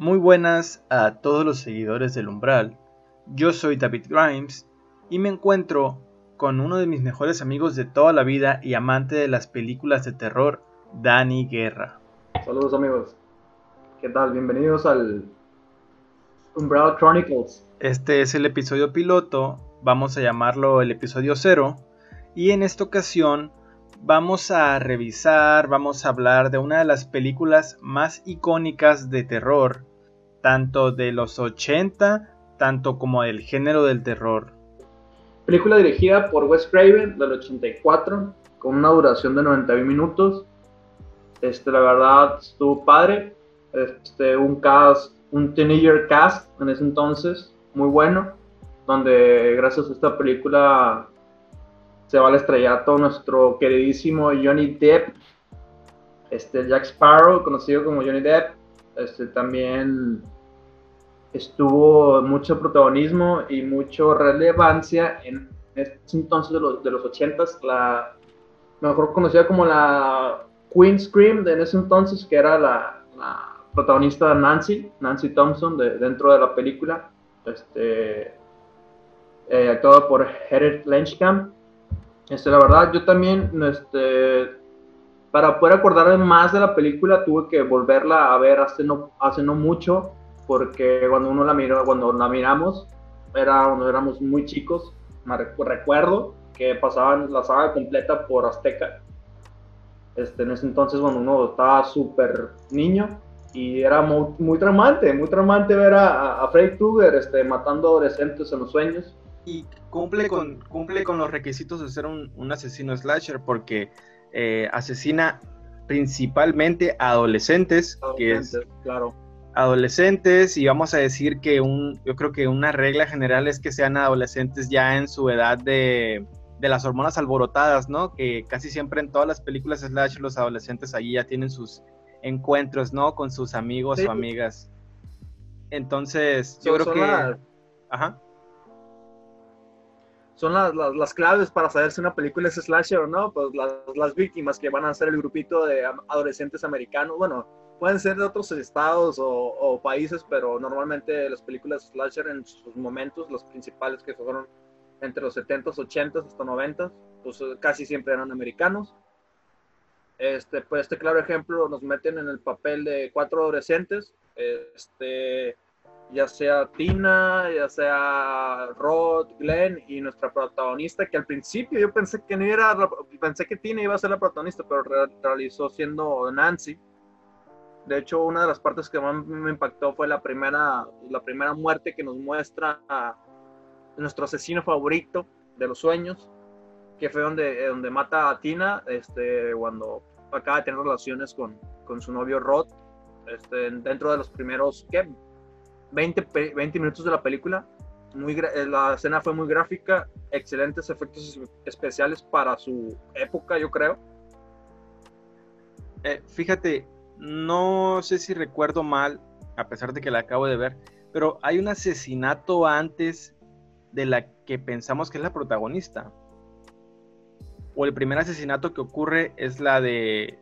Muy buenas a todos los seguidores del Umbral. Yo soy David Grimes y me encuentro con uno de mis mejores amigos de toda la vida y amante de las películas de terror, Dani Guerra. Saludos amigos. ¿Qué tal? Bienvenidos al Umbral Chronicles. Este es el episodio piloto, vamos a llamarlo el episodio cero, y en esta ocasión vamos a revisar, vamos a hablar de una de las películas más icónicas de terror, tanto de los 80, tanto como del género del terror. Película dirigida por Wes Craven del 84, con una duración de 91 minutos. Este, la verdad, estuvo padre. Este, un cast, un teenager cast en ese entonces, muy bueno, donde gracias a esta película se va al estrellato nuestro queridísimo Johnny Depp, este Jack Sparrow, conocido como Johnny Depp, este también estuvo mucho protagonismo y mucha relevancia en ese entonces de los, de los 80s, la mejor conocida como la Queen Scream de en ese entonces, que era la, protagonista Nancy, Nancy Thompson, de, dentro de la película, este, eh, actuada por Heather Lanchcamp. Este, la verdad, yo también, este, para poder acordarme más de la película, tuve que volverla a ver hace no, hace no mucho, porque cuando uno la miró, cuando la miramos, era cuando éramos muy chicos, me recuerdo que pasaban la saga completa por Azteca. Este, en ese entonces, cuando uno estaba súper niño, y era muy, muy traumante, muy traumante ver a, a Freddy Krueger este, matando adolescentes en los sueños y cumple con, cumple con los requisitos de ser un, asesino slasher porque eh, asesina principalmente adolescentes, adolescentes, que es, claro. adolescentes y vamos a decir que un, yo creo que una regla general es que sean adolescentes ya en su edad de, de las hormonas alborotadas, ¿no? Que casi siempre en todas las películas slasher los adolescentes allí ya tienen sus encuentros, ¿no? Con sus amigos o amigas. Entonces, yo creo que... Ajá son las, las, claves para saber si una película es slasher o no, pues las, las, víctimas que van a ser el grupito de adolescentes americanos, bueno, pueden ser de otros estados o, o, países, pero normalmente las películas slasher en sus momentos, los principales que fueron entre los 70s, 80s hasta 90s, pues casi siempre eran americanos. Este, pues este claro ejemplo nos meten en el papel de cuatro adolescentes, este, ya sea Tina, ya sea Rod, Glenn y nuestra protagonista, que al principio yo pensé que no era, pensé que Tina iba a ser la protagonista, pero realizó siendo Nancy. De hecho, una de las partes que más me impactó fue la primera, la primera muerte que nos muestra a nuestro asesino favorito de los sueños, que fue donde, donde mata a Tina este, cuando acaba de tener relaciones con, con su novio Rod, este, dentro de los primeros, ¿qué? 20, 20 minutos de la película. Muy, eh, la escena fue muy gráfica, excelentes efectos especiales para su época, yo creo. Eh, fíjate, no sé si recuerdo mal, a pesar de que la acabo de ver, pero hay un asesinato antes de la que pensamos que es la protagonista. O el primer asesinato que ocurre es la de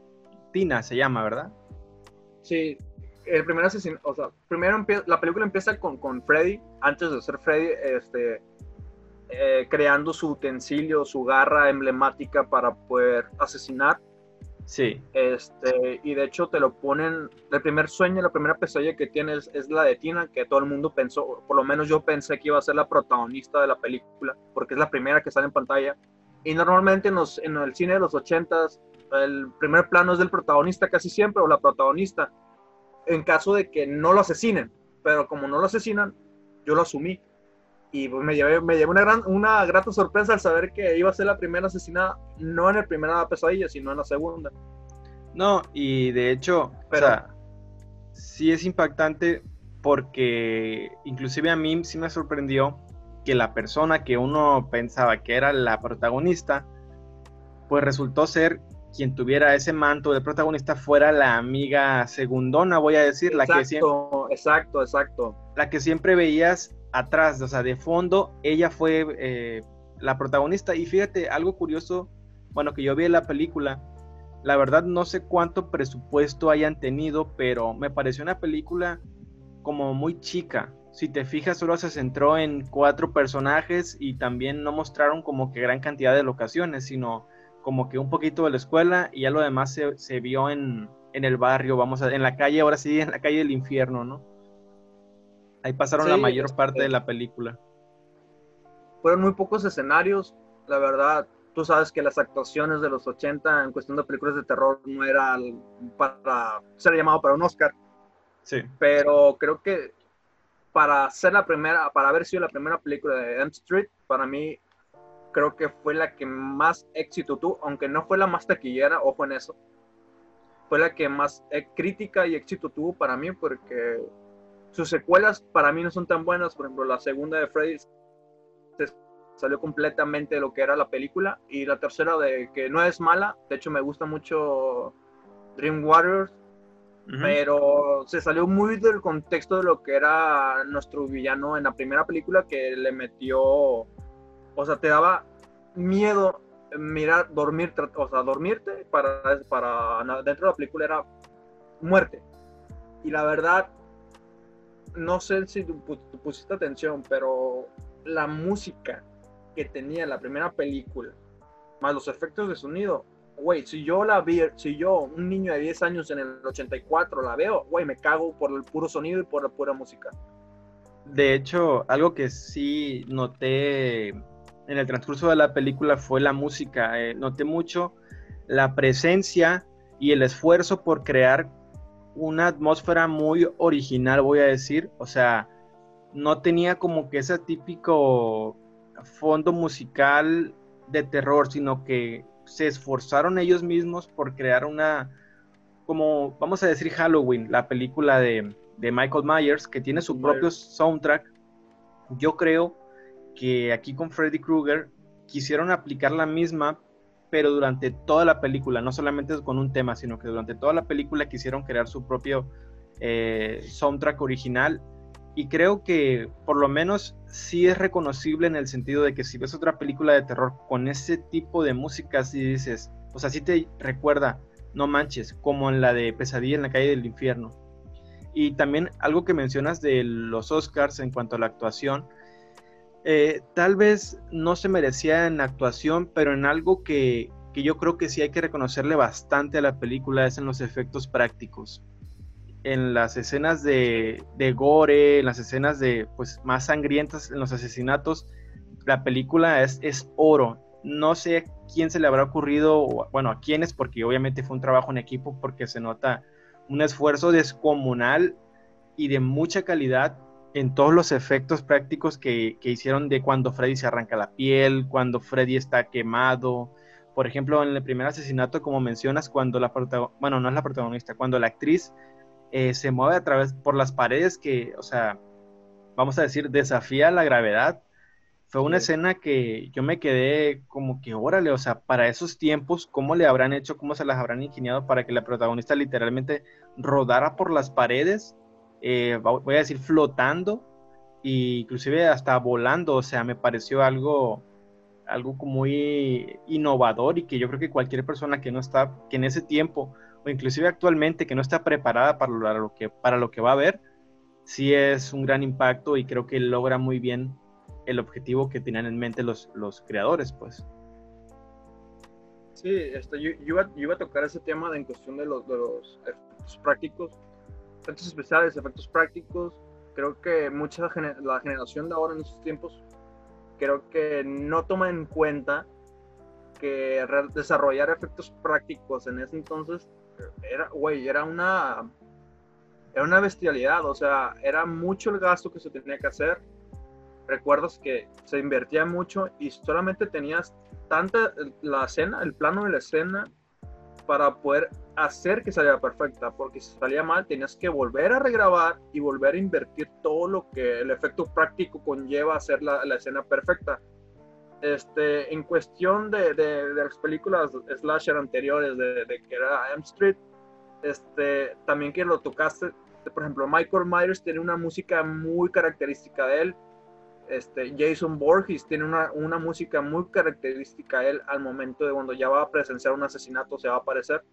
Tina, se llama, ¿verdad? Sí, el primer asesino, o sea, primero la película empieza con, con Freddy, antes de ser Freddy, este, eh, creando su utensilio, su garra emblemática para poder asesinar. Sí. Este, y de hecho te lo ponen, el primer sueño, la primera pesadilla que tienes es la de Tina, que todo el mundo pensó, por lo menos yo pensé que iba a ser la protagonista de la película, porque es la primera que sale en pantalla. Y normalmente en, en el cine de los ochentas, el primer plano es del protagonista casi siempre, o la protagonista en caso de que no lo asesinen. Pero como no lo asesinan, yo lo asumí. Y pues me llevé, me llevé una, gran, una grata sorpresa al saber que iba a ser la primera asesinada, no en el primera pesadilla, sino en la segunda. No, y de hecho, Pero, o sea, sí es impactante porque inclusive a mí sí me sorprendió que la persona que uno pensaba que era la protagonista, pues resultó ser quien tuviera ese manto de protagonista fuera la amiga segundona, voy a decir, la que siempre... Exacto, exacto. La que siempre veías atrás, o sea, de fondo, ella fue eh, la protagonista. Y fíjate, algo curioso, bueno, que yo vi en la película, la verdad no sé cuánto presupuesto hayan tenido, pero me pareció una película como muy chica. Si te fijas, solo se centró en cuatro personajes y también no mostraron como que gran cantidad de locaciones, sino como que un poquito de la escuela y ya lo demás se, vio en, el barrio, vamos a, en la calle, ahora sí, en la calle del infierno, ¿no? Ahí pasaron la mayor parte de la película. Fueron muy pocos escenarios, la verdad. Tú sabes que las actuaciones de los 80 en cuestión de películas de terror no eran para ser llamado para un Oscar. Sí. Pero creo que para ser la primera, para haber sido la primera película de M Street, para mí creo que fue la que más éxito tuvo, aunque no fue la más taquillera, ojo en eso. Fue la que más eh, crítica y éxito tuvo para mí porque sus secuelas para mí no son tan buenas. Por ejemplo, la segunda de Freddy salió completamente de lo que era la película y la tercera de que no es mala. De hecho, me gusta mucho Dream Warriors, pero se salió muy del contexto de lo que era nuestro villano en la primera película que le metió, o sea, te daba miedo mirar, dormir, o sea, dormirte para, para dentro de la película era muerte. Y la verdad, no sé si tú, pusiste atención, pero la música que tenía la primera película, más los efectos de sonido, güey, si yo la vi, si yo, un niño de 10 años en el 84 la veo, güey, me cago por el puro sonido y por la pura música. De hecho, algo que sí noté en el transcurso de la película fue la música. Eh, noté mucho la presencia y el esfuerzo por crear una atmósfera muy original, voy a decir. O sea, no tenía como que ese típico fondo musical de terror, sino que se esforzaron ellos mismos por crear una, como vamos a decir Halloween, la película de, Michael Myers, que tiene su propio soundtrack. Yo creo que aquí con Freddy Krueger quisieron aplicar la misma, pero durante toda la película, no solamente con un tema, sino que durante toda la película quisieron crear su propio eh, soundtrack original. Y creo que por lo menos sí es reconocible en el sentido de que si ves otra película de terror con ese tipo de música, si dices, o sea, sí te recuerda, no manches, como en la de Pesadilla en la calle del infierno. Y también algo que mencionas de los Oscars en cuanto a la actuación, eh, tal vez no se merecía en actuación, pero en algo que, yo creo que sí hay que reconocerle bastante a la película es en los efectos prácticos. En las escenas de, gore, en las escenas de pues más sangrientas, en los asesinatos, la película es, es oro. No sé quién se le habrá ocurrido, bueno, a quiénes, porque obviamente fue un trabajo en equipo, porque se nota un esfuerzo descomunal y de mucha calidad en todos los efectos prácticos que, hicieron de cuando Freddy se arranca la piel, cuando Freddy está quemado. Por ejemplo, en el primer asesinato, como mencionas, cuando la bueno, no es la protagonista, cuando la actriz eh, se mueve a través por las paredes que, o sea, vamos a decir, desafía la gravedad. Fue una escena que yo me quedé como que, órale, o sea, para esos tiempos, ¿cómo le habrán hecho, cómo se las habrán ingeniado para que la protagonista literalmente rodara por las paredes eh, voy a decir, flotando e inclusive hasta volando, o sea, me pareció algo, algo muy innovador y que yo creo que cualquier persona que no está, que en ese tiempo, o inclusive actualmente, que no está preparada para lo que, para lo que va a ver, sí es un gran impacto y creo que logra muy bien el objetivo que tenían en mente los, los creadores, pues. Sí, este, yo, iba, a tocar ese tema en cuestión de los, de los efectos prácticos, efectos especiales, efectos prácticos, creo que mucha la generación de ahora en estos tiempos, creo que no toma en cuenta que desarrollar efectos prácticos en ese entonces era, güey, era una, era una bestialidad, o sea, era mucho el gasto que se tenía que hacer. Recuerdas que se invertía mucho y solamente tenías tanta la escena, el plano de la escena para poder hacer que saliera perfecta, porque si salía mal tenías que volver a regrabar y volver a invertir todo lo que el efecto práctico conlleva hacer la, la escena perfecta. Este, en cuestión de, de, las películas slasher anteriores de, de, que era M Street, este, también que lo tocaste, por ejemplo, Michael Myers tiene una música muy característica de él, este, Jason Borges tiene una, una, música muy característica él al momento de cuando ya va a presenciar un asesinato, se va a aparecer.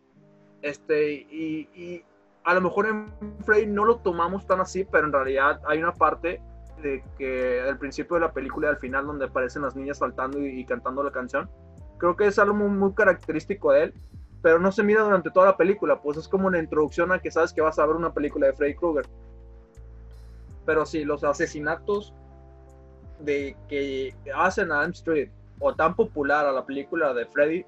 Este, y, a lo mejor en Freddy no lo tomamos tan así, pero en realidad hay una parte de que al principio de la película y al final donde aparecen las niñas saltando y, cantando la canción, creo que es algo muy, muy, característico de él, pero no se mira durante toda la película, pues es como una introducción a que sabes que vas a ver una película de Freddy Krueger. Pero sí, los asesinatos de que hacen a Elm Street o tan popular a la película de Freddy,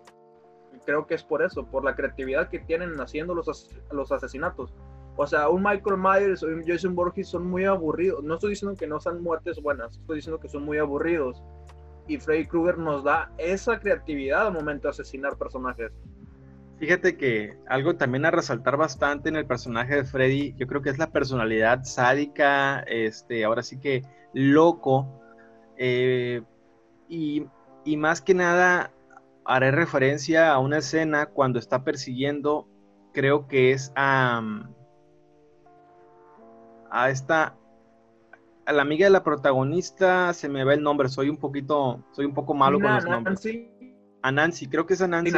creo que es por eso, por la creatividad que tienen haciendo los, los asesinatos. O sea, un Michael Myers o un Jason Borges son muy aburridos. No estoy diciendo que no sean muertes buenas, estoy diciendo que son muy aburridos. Y Freddy Krueger nos da esa creatividad al momento de asesinar personajes. Fíjate que algo también a resaltar bastante en el personaje de Freddy, yo creo que es la personalidad sádica, este, ahora sí que loco, eh, y, y, más que nada haré referencia a una escena cuando está persiguiendo, creo que es a, a esta, a la amiga de la protagonista, se me va el nombre, soy un poquito, soy un poco malo con los nombres. A Nancy, creo que es a Nancy.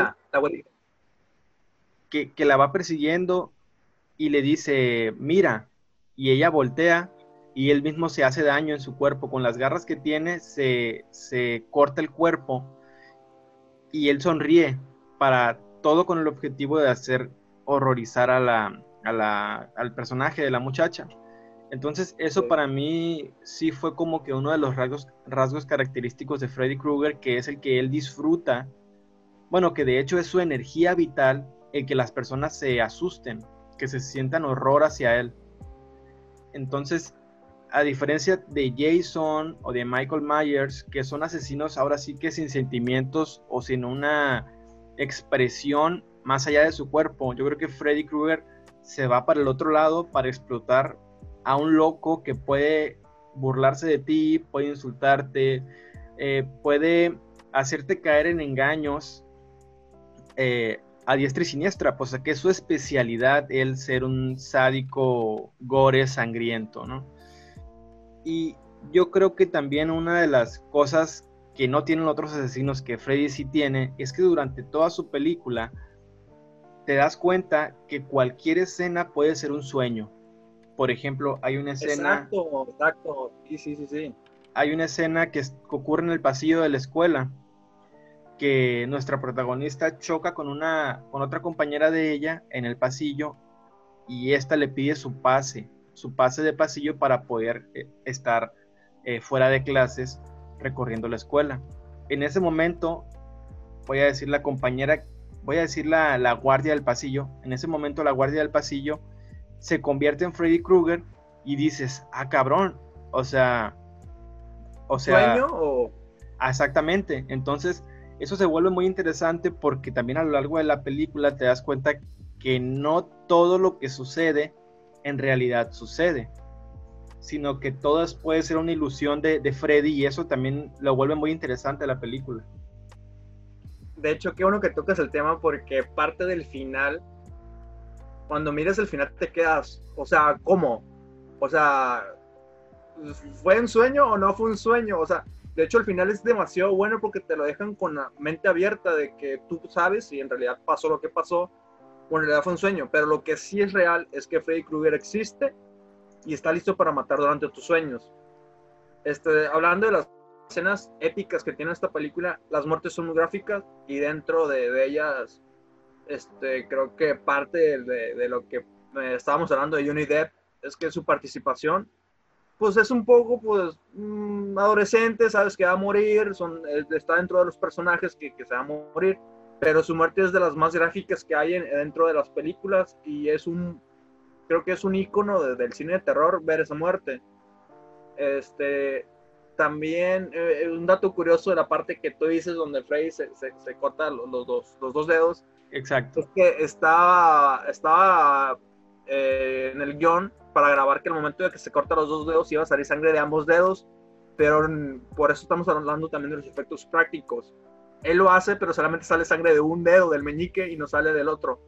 que, que la va persiguiendo y le dice, mira, y ella voltea y él mismo se hace daño en su cuerpo. Con las garras que tiene, se, se corta el cuerpo y él sonríe para todo con el objetivo de hacer horrorizar a la, a la, al personaje de la muchacha. Entonces, eso para mí sí fue como que uno de los rasgos, rasgos característicos de Freddy Krueger, que es el que él disfruta, bueno, que de hecho es su energía vital, el que las personas se asusten, que se sientan horror hacia él. Entonces, a diferencia de Jason o de Michael Myers, que son asesinos ahora sí que sin sentimientos o sin una expresión más allá de su cuerpo, yo creo que Freddy Krueger se va para el otro lado para explotar a un loco que puede burlarse de ti, puede insultarte, eh, puede hacerte caer en engaños eh, a diestra y siniestra, pues que es su especialidad el ser un sádico gore sangriento, ¿no? Y yo creo que también una de las cosas que no tienen otros asesinos que Freddy sí tiene es que durante toda su película te das cuenta que cualquier escena puede ser un sueño por ejemplo, hay una escena. Exacto, exacto. Sí, sí, sí, sí. Hay una escena que, ocurre en el pasillo de la escuela. Que nuestra protagonista choca con una. con otra compañera de ella en el pasillo. Y esta le pide su pase. Su pase de pasillo para poder eh, estar eh, fuera de clases recorriendo la escuela. En ese momento, voy a decir la compañera, voy a decir la, la guardia del pasillo. En ese momento, la guardia del pasillo se convierte en Freddy Krueger y dices, ah, cabrón, o sea, o sea, ¿Sueño o...? Exactamente, entonces eso se vuelve muy interesante porque también a lo largo de la película te das cuenta que no todo lo que sucede en realidad sucede, sino que todo puede ser una ilusión de, de Freddy y eso también lo vuelve muy interesante la película. De hecho, qué bueno que tocas el tema porque parte del final cuando miras el final te quedas, o sea, ¿cómo? O sea, ¿fue un sueño o no fue un sueño? O sea, de hecho el final es demasiado bueno porque te lo dejan con la mente abierta de que tú sabes si en realidad pasó lo que pasó o en realidad fue un sueño. Pero lo que sí es real es que Freddy Krueger existe y está listo para matar durante tus sueños. Este, hablando de las escenas épicas que tiene esta película, las muertes son muy gráficas y dentro de, de ellas este, creo que parte de, lo que eh, estábamos hablando de Johnny Depp es que su participación, pues es un poco, pues, mm, adolescente, sabes que va a morir, son, está dentro de los personajes que, que, se va a morir, pero su muerte es de las más gráficas que hay dentro de las películas y es un, creo que es un icono del cine de terror ver esa muerte. Este, también eh, un dato curioso de la parte que tú dices donde Frey se, se, corta los, los, dos, los dos dedos, Exacto. Es que estaba, estaba eh, en el guion para grabar que el momento de que se corta los dos dedos iba a salir sangre de ambos dedos, pero por eso estamos hablando también de los efectos prácticos. Él lo hace, pero solamente sale sangre de un dedo, del meñique, y no sale del otro.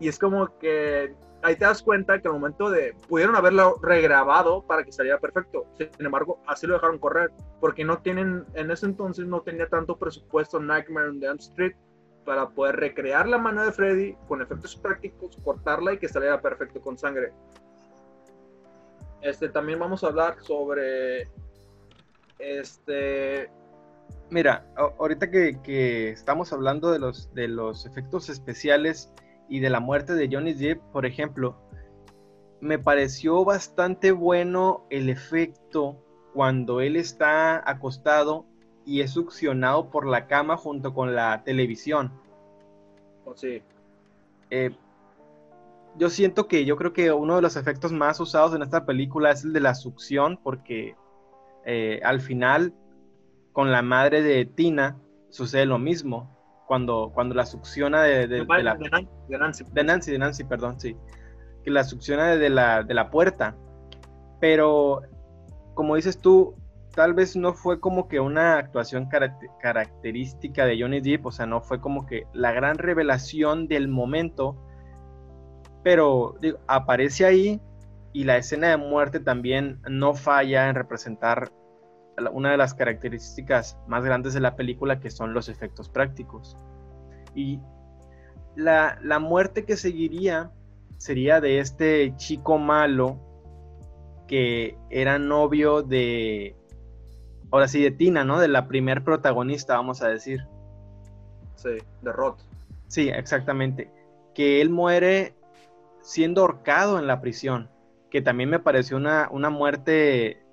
Y es como que ahí te das cuenta que al momento de pudieron haberlo regrabado para que saliera perfecto. Sin embargo, así lo dejaron correr porque no tienen en ese entonces no tenía tanto presupuesto Nightmare on Elm Street para poder recrear la mano de Freddy con efectos prácticos, cortarla y que saliera perfecto con sangre. Este, también vamos a hablar sobre este Mira, ahorita que, estamos hablando de los, de los efectos especiales y de la muerte de Johnny Depp, por ejemplo, me pareció bastante bueno el efecto cuando él está acostado y es succionado por la cama junto con la televisión. Oh, sí. Eh, yo siento que yo creo que uno de los efectos más usados en esta película es el de la succión, porque eh, al final con la madre de Tina sucede lo mismo. Cuando, cuando la succiona de, de, la, de, Nancy, de Nancy. De Nancy, perdón, sí. Que la succiona de la, de la puerta. Pero, como dices tú, tal vez no fue como que una actuación característica de Johnny Depp, o sea, no fue como que la gran revelación del momento, pero aparece ahí y la escena de muerte también no falla en representar una de las características más grandes de la película que son los efectos prácticos. Y la, muerte que seguiría sería de este chico malo que era novio de, ahora sí, de Tina, ¿no? De la primer protagonista, vamos a decir. Sí, de Roth. Sí, exactamente. Que él muere siendo ahorcado en la prisión, que también me pareció una, una muerte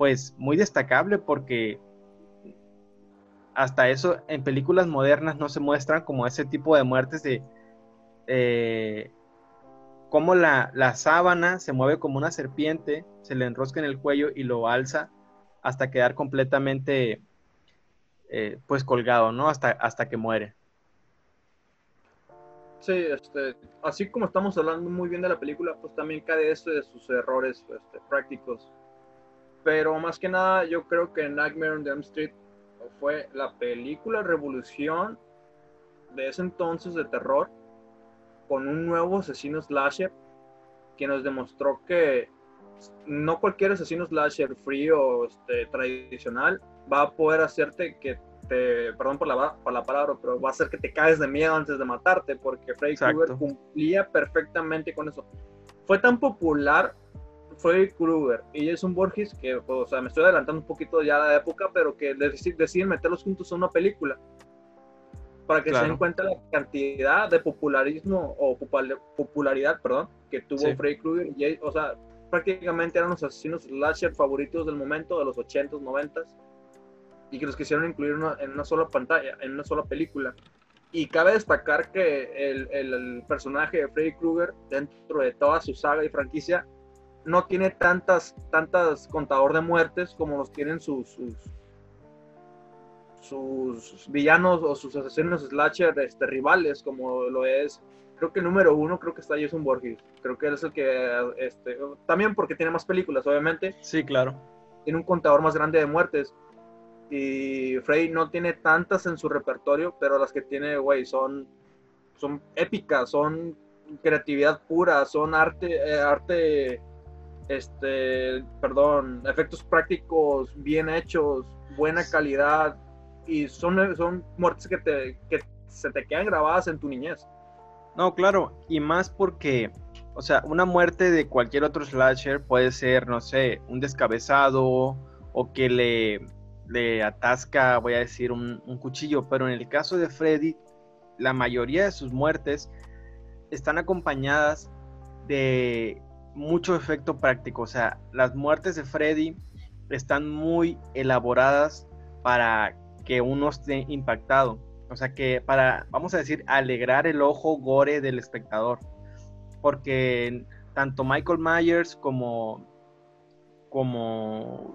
pues muy destacable porque hasta eso en películas modernas no se muestran como ese tipo de muertes de eh, cómo la, sábana se mueve como una serpiente, se le enrosca en el cuello y lo alza hasta quedar completamente eh, pues colgado, ¿no? Hasta, hasta que muere. Sí, este, así como estamos hablando muy bien de la película, pues también cae esto de sus errores este, prácticos. Pero más que nada, yo creo que Nightmare on Elm Street fue la película revolución de ese entonces de terror con un nuevo asesino slasher que nos demostró que no cualquier asesino slasher frío este, tradicional va a poder hacerte que te, perdón por la, por la palabra, pero va a hacer que te caes de miedo antes de matarte, porque Freddy Krueger cumplía perfectamente con eso. Fue tan popular Freddy Krueger y Jason Borges, que, o sea, me estoy adelantando un poquito ya de la época, pero que deciden meterlos juntos en una película. Para que se den cuenta la cantidad de popularismo o popularidad, perdón, que tuvo Freddy Krueger y, o sea, prácticamente eran los asesinos slasher favoritos del momento, de los 80s, 90s, y que los quisieron incluir en una sola pantalla, en una sola película. Y cabe destacar que el, el personaje de Freddy Krueger, dentro de toda su saga y franquicia, no tiene tantas, tantas contador de muertes como los tienen sus, sus, villanos o sus asesinos slasher este, rivales, como lo es, creo que el número uno, creo que está Jason Borges. Creo que él es el que, este, también porque tiene más películas, obviamente. Sí, claro. Tiene un contador más grande de muertes. Y Frey no tiene tantas en su repertorio, pero las que tiene, güey, son, son épicas, son creatividad pura, son arte, eh, arte este, perdón, efectos prácticos bien hechos, buena calidad y son, son muertes que, te, que se te quedan grabadas en tu niñez. No, claro, y más porque, o sea, una muerte de cualquier otro slasher puede ser, no sé, un descabezado o que le, le atasca, voy a decir, un, un cuchillo, pero en el caso de Freddy, la mayoría de sus muertes están acompañadas de mucho efecto práctico. O sea, las muertes de Freddy están muy elaboradas para que uno esté impactado. O sea, que para, vamos a decir, alegrar el ojo gore del espectador. Porque tanto Michael Myers como, como,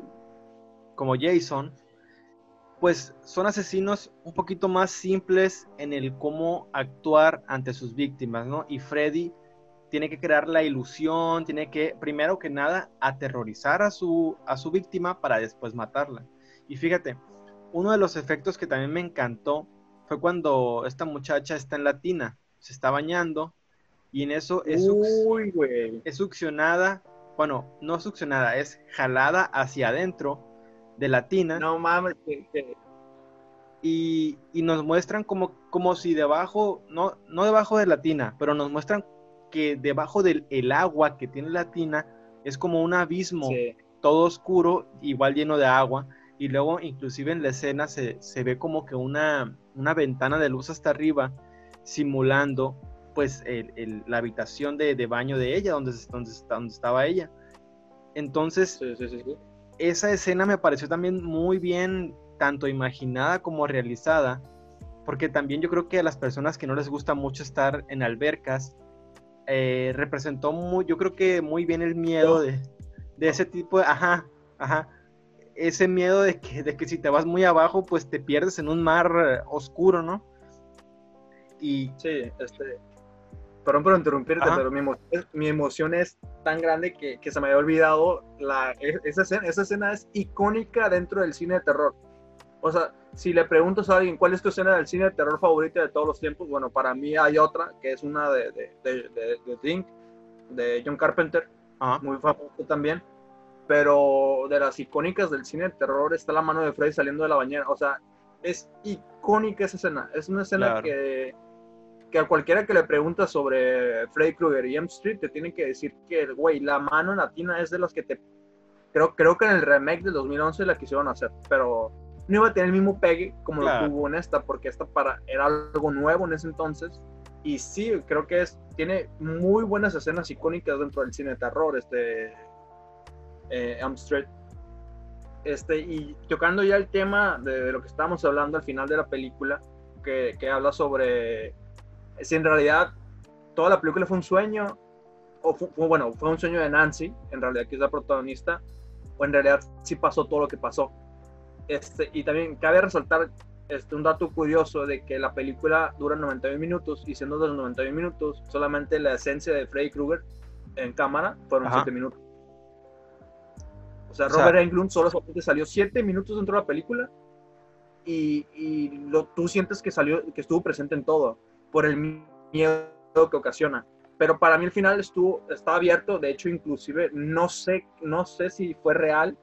como Jason, pues son asesinos un poquito más simples en el cómo actuar ante sus víctimas, ¿no? Y Freddy tiene que crear la ilusión, tiene que, primero que nada, aterrorizar a su, a su víctima para después matarla. Y fíjate, uno de los efectos que también me encantó fue cuando esta muchacha está en la tina, se está bañando y en eso es, es succionada, bueno, no succionada, es jalada hacia adentro de la tina. No mames, y, nos muestran como, como si debajo, no, no debajo de la tina, pero nos muestran que debajo del el agua que tiene la tina es como un abismo, todo oscuro, igual lleno de agua, y luego inclusive en la escena se, ve como que una, una, ventana de luz hasta arriba, simulando pues la habitación de, baño de ella, donde, donde, donde estaba ella. Entonces, esa escena me pareció también muy bien, tanto imaginada como realizada, porque también yo creo que a las personas que no les gusta mucho estar en albercas, eh, representó muy, yo creo que muy bien el miedo de, ese tipo de, ajá, ajá, ese miedo de que, de que si te vas muy abajo, pues te pierdes en un mar eh, oscuro, ¿no? Y... Sí, este... Perdón por interrumpirte, pero mi, emoción es tan grande que, se me había olvidado. La, e, esa, escena, esa escena es icónica dentro del cine de terror. O sea, si le preguntas a alguien cuál es tu escena del cine de terror favorita de todos los tiempos, bueno, para mí hay otra, que es una de, de, de, de, de John Carpenter, muy famoso también. Pero de las icónicas del cine de terror está la mano de Freddy saliendo de la bañera. O sea, es icónica esa escena. Es una escena que, que a cualquiera que le pregunta sobre Freddy Krueger y M Street te tienen que decir que, güey, la mano en la tina es de las que te... Creo, creo que en el remake del 2011 la quisieron hacer, pero no iba a tener el mismo pegue como lo tuvo en esta, porque esta para, era algo nuevo en ese entonces. Y sí, creo que es, tiene muy buenas escenas icónicas dentro del cine de terror, este eh, Street. Este, y tocando ya el tema de, lo que estábamos hablando al final de la película, que, que, habla sobre si en realidad toda la película fue un sueño, o fue, bueno, fue un sueño de Nancy, en realidad que es la protagonista, o en realidad sí pasó todo lo que pasó. Este, y también cabe resaltar este, un dato curioso de que la película dura 91 minutos y siendo de los 91 minutos, solamente la esencia de Freddy Krueger en cámara fueron 7 minutos. O sea, Robert Englund solo salió 7 minutos dentro de la película y, y lo, tú sientes que salió, que estuvo presente en todo por el miedo que ocasiona. Pero para mí el final estuvo, estaba abierto, de hecho inclusive no sé, no sé si fue real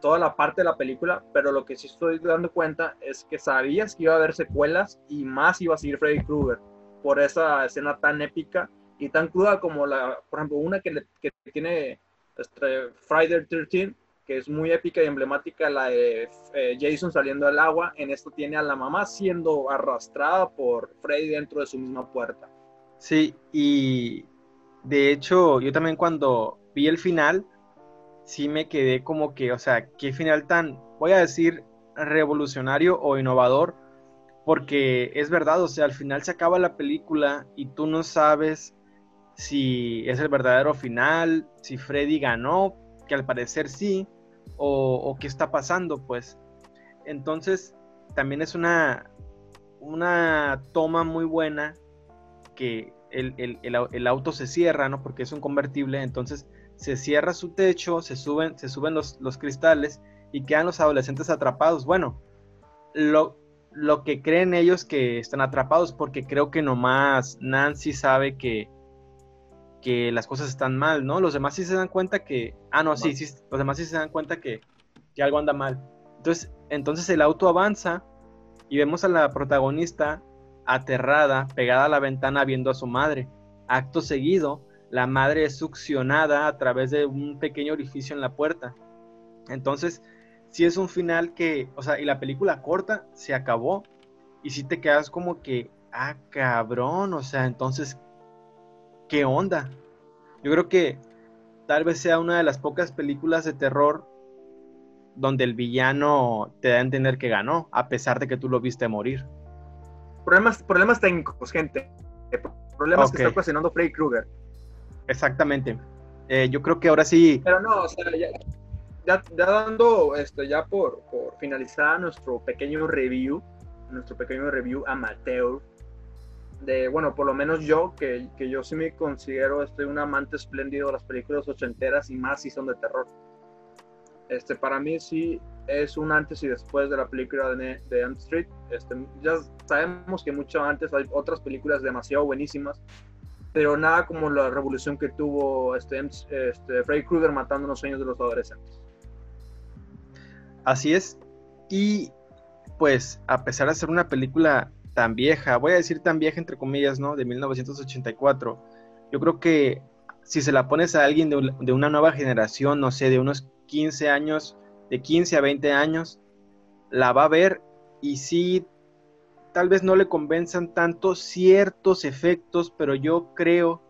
toda la parte de la película, pero lo que sí estoy dando cuenta es que sabías que iba a haber secuelas y más iba a seguir Freddy Krueger por esa escena tan épica y tan cruda como la, por ejemplo, una que, tiene este, Friday 13, que es muy épica y emblemática, la de eh, Jason saliendo del agua. En esto tiene a la mamá siendo arrastrada por Freddy dentro de su misma puerta. Sí, y de hecho, yo también cuando vi el final, sí me quedé como que, o sea, qué final tan, voy a decir, revolucionario o innovador, porque es verdad, o sea, al final se acaba la película y tú no sabes si es el verdadero final, si Freddy ganó, que al parecer sí, o, qué está pasando, pues. Entonces, también es una, una toma muy buena que el, el auto se cierra, ¿no? Porque es un convertible, entonces se cierra su techo, se suben, se suben los, cristales y quedan los adolescentes atrapados. Bueno, lo, lo que creen ellos que están atrapados, porque creo que nomás Nancy sabe que, que las cosas están mal, ¿no? Los demás sí se dan cuenta que, ah, no, sí, sí, los demás sí se dan cuenta que, que algo anda mal. Entonces, entonces el auto avanza y vemos a la protagonista aterrada, pegada a la ventana viendo a su madre. Acto seguido, la madre es succionada a través de un pequeño orificio en la puerta. Entonces, si es un final que, o sea, y la película corta, se acabó, y si te quedas como que, ah, cabrón, o sea, entonces, ¿qué onda? Yo creo que tal vez sea una de las pocas películas de terror donde el villano te da a entender que ganó, a pesar de que tú lo viste morir. Problemas, problemas técnicos, gente. Problemas que está ocasionando Freddy Krueger. Exactamente. Eh, yo creo que ahora sí. Pero no, o sea, ya, ya, dando esto, ya por, por, finalizar nuestro pequeño review, nuestro pequeño review amateur, de, bueno, por lo menos yo, que, que yo sí me considero estoy un amante espléndido de las películas ochenteras y más si son de terror. Este, para mí sí es un antes y después de la película de, de Elm Street. Este, ya sabemos que mucho antes hay otras películas demasiado buenísimas pero nada como la revolución que tuvo este, este Freddy Krueger matando los sueños de los adolescentes. Así es. Y pues, a pesar de ser una película tan vieja, voy a decir tan vieja entre comillas, ¿no? De 1984, yo creo que si se la pones a alguien de, de una nueva generación, no sé, de unos 15 años, de 15 a 20 años, la va a ver y sí, tal vez no le convenzan tanto ciertos efectos, pero yo creo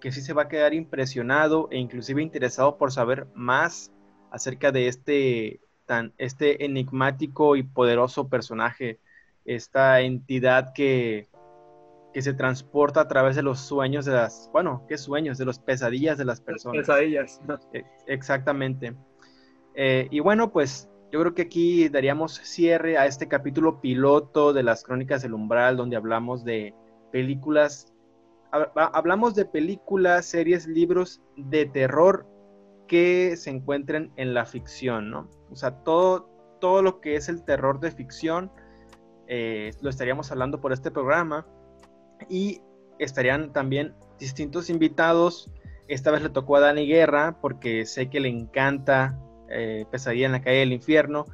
que sí se va a quedar impresionado e inclusive interesado por saber más acerca de este tan este enigmático y poderoso personaje, esta entidad que, que se transporta a través de los sueños de las, bueno, ¿qué sueños? De las pesadillas de las personas. Pesadillas. E, exactamente. Eh, y bueno, pues yo creo que aquí daríamos cierre a este capítulo piloto de las Crónicas del Umbral, donde hablamos de películas, hablamos de películas, series, libros de terror que se encuentren en la ficción, ¿no? O sea, todo, todo lo que es el terror de ficción eh, lo estaríamos hablando por este programa y estarían también distintos invitados. Esta vez le tocó a Dani Guerra porque sé que le encanta eh, Pesadilla en la calle del infierno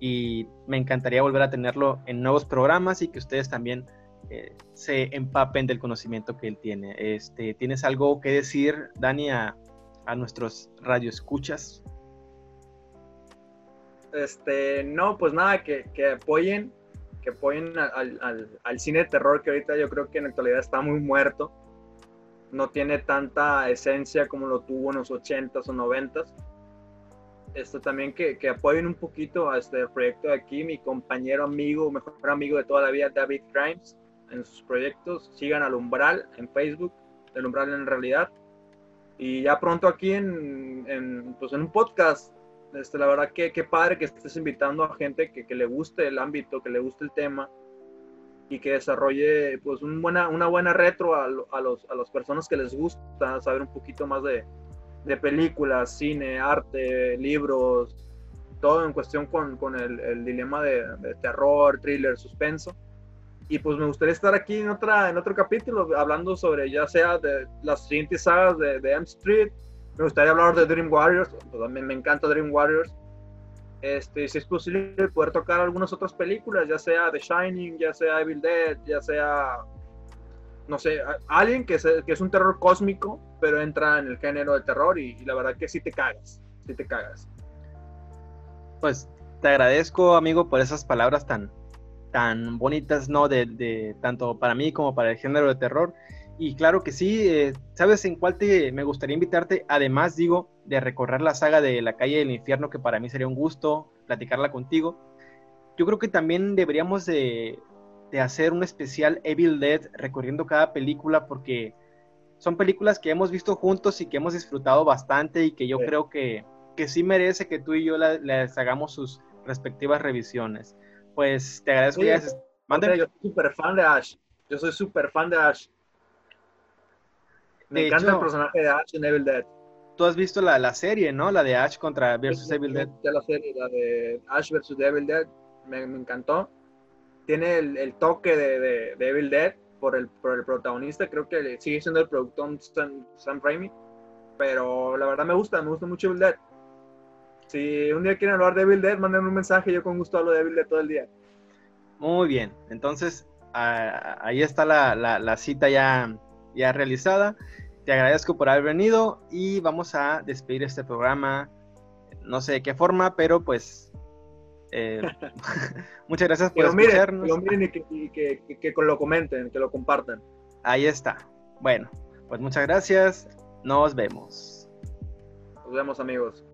y me encantaría volver a tenerlo en nuevos programas y que ustedes también eh, se empapen del conocimiento que él tiene. Este, ¿Tienes algo que decir, Dani, a, a nuestros radioescuchas? Este, no, pues nada, que, que apoyen, que apoyen al, al, cine de terror que ahorita yo creo que en la actualidad está muy muerto. No tiene tanta esencia como lo tuvo en los 80s o 90s. Esto también que, apoyen un poquito a este proyecto de aquí, mi compañero amigo, mejor amigo de toda la vida, David Grimes, en sus proyectos. Sigan al Umbral en Facebook, el Umbral en realidad y ya pronto aquí en, en, pues en un podcast, este, la verdad que qué padre que estés invitando a gente que, que, le guste el ámbito, que le guste el tema y que desarrolle pues un buena, una buena retro a, a, los, a las personas que les gusta saber un poquito más de, de películas, cine, arte, libros, todo en cuestión con, con el, el, dilema de, de terror, thriller, suspenso. Y pues me gustaría estar aquí en, otra, en otro capítulo hablando sobre ya sea de las siguientes sagas de, de M Street, me gustaría hablar de Dream Warriors, también pues, me encanta Dream Warriors, este, si es posible poder tocar algunas otras películas, ya sea The Shining, ya sea Evil Dead, ya sea, no sé, alguien que es, que es un terror cósmico, pero entra en el género de terror y, la verdad que sí te cagas, sí te cagas. Pues te agradezco, amigo, por esas palabras tan, tan bonitas, ¿no? De, tanto para mí como para el género de terror. Y claro que sí, eh, ¿sabes en cuál te me gustaría invitarte? Además, digo, de recorrer la saga de La calle del infierno, que para mí sería un gusto platicarla contigo. Yo creo que también deberíamos de, de hacer un especial Evil Dead recorriendo cada película porque son películas que hemos visto juntos y que hemos disfrutado bastante y que yo creo que, que sí merece que tú y yo les hagamos sus respectivas revisiones pues te agradezco sí, Yo soy súper fan de Ash. Yo soy súper fan de Ash. Me de encanta hecho, el personaje de Ash en Evil Dead. Tú has visto la, la serie, ¿no? La de Ash contra versus Evil Dead. La serie, la de Ash versus Evil Dead. Me, me encantó. Tiene el, toque de, de, de, Evil Dead por el, protagonista. Creo que sigue siendo el productor Sam, Sam Raimi. Pero la verdad me gusta, me gusta mucho Evil Dead. Si un día quieren hablar de Evil Dead, manden un mensaje, yo con gusto hablo de Evil Dead todo el día. Muy bien, entonces ahí está la, cita ya, ya realizada. Te agradezco por haber venido y vamos a despedir este programa. No sé de qué forma, pero pues eh, muchas gracias por que escucharnos. Miren, que lo miren y, que, y que, que, que, lo comenten, que lo compartan. Ahí está. Bueno, pues muchas gracias. Nos vemos. Nos vemos amigos.